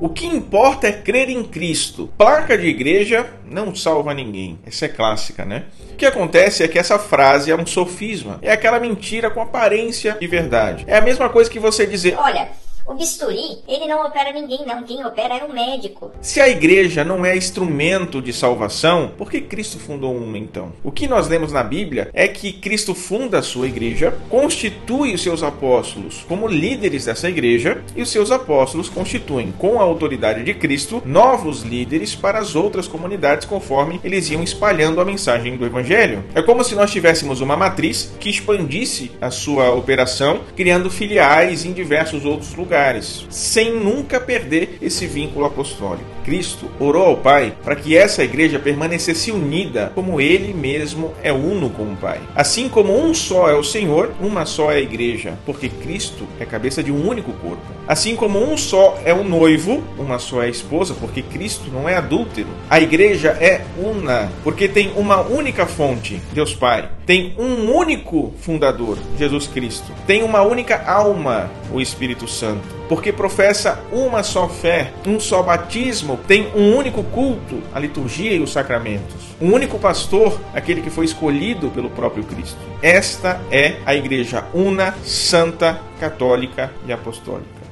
O que importa é crer em Cristo. Placa de igreja não salva ninguém. Essa é clássica, né? O que acontece é que essa frase é um sofisma. É aquela mentira com aparência de verdade. É a mesma coisa que você dizer: Olha, o bisturi, ele não opera ninguém, não. Quem opera é o médico. Se a igreja não é instrumento de salvação, por que Cristo fundou uma então? O que nós lemos na Bíblia é que Cristo funda a sua igreja, constitui os seus apóstolos como líderes dessa igreja, e os seus apóstolos constituem, com a autoridade de Cristo, novos líderes para as outras comunidades conforme eles iam espalhando a mensagem do Evangelho. É como se nós tivéssemos uma matriz que expandisse a sua operação, criando filiais em diversos outros lugares lugares, sem nunca perder esse vínculo apostólico. Cristo orou ao Pai para que essa igreja permanecesse unida, como ele mesmo é uno com o Pai. Assim como um só é o Senhor, uma só é a igreja, porque Cristo é cabeça de um único corpo. Assim como um só é o noivo, uma só é a esposa, porque Cristo não é adúltero. A igreja é una, porque tem uma única fonte, Deus Pai. Tem um único fundador, Jesus Cristo. Tem uma única alma, o Espírito Santo porque professa uma só fé, um só batismo, tem um único culto, a liturgia e os sacramentos. Um único pastor, aquele que foi escolhido pelo próprio Cristo. Esta é a igreja una, santa, católica e apostólica.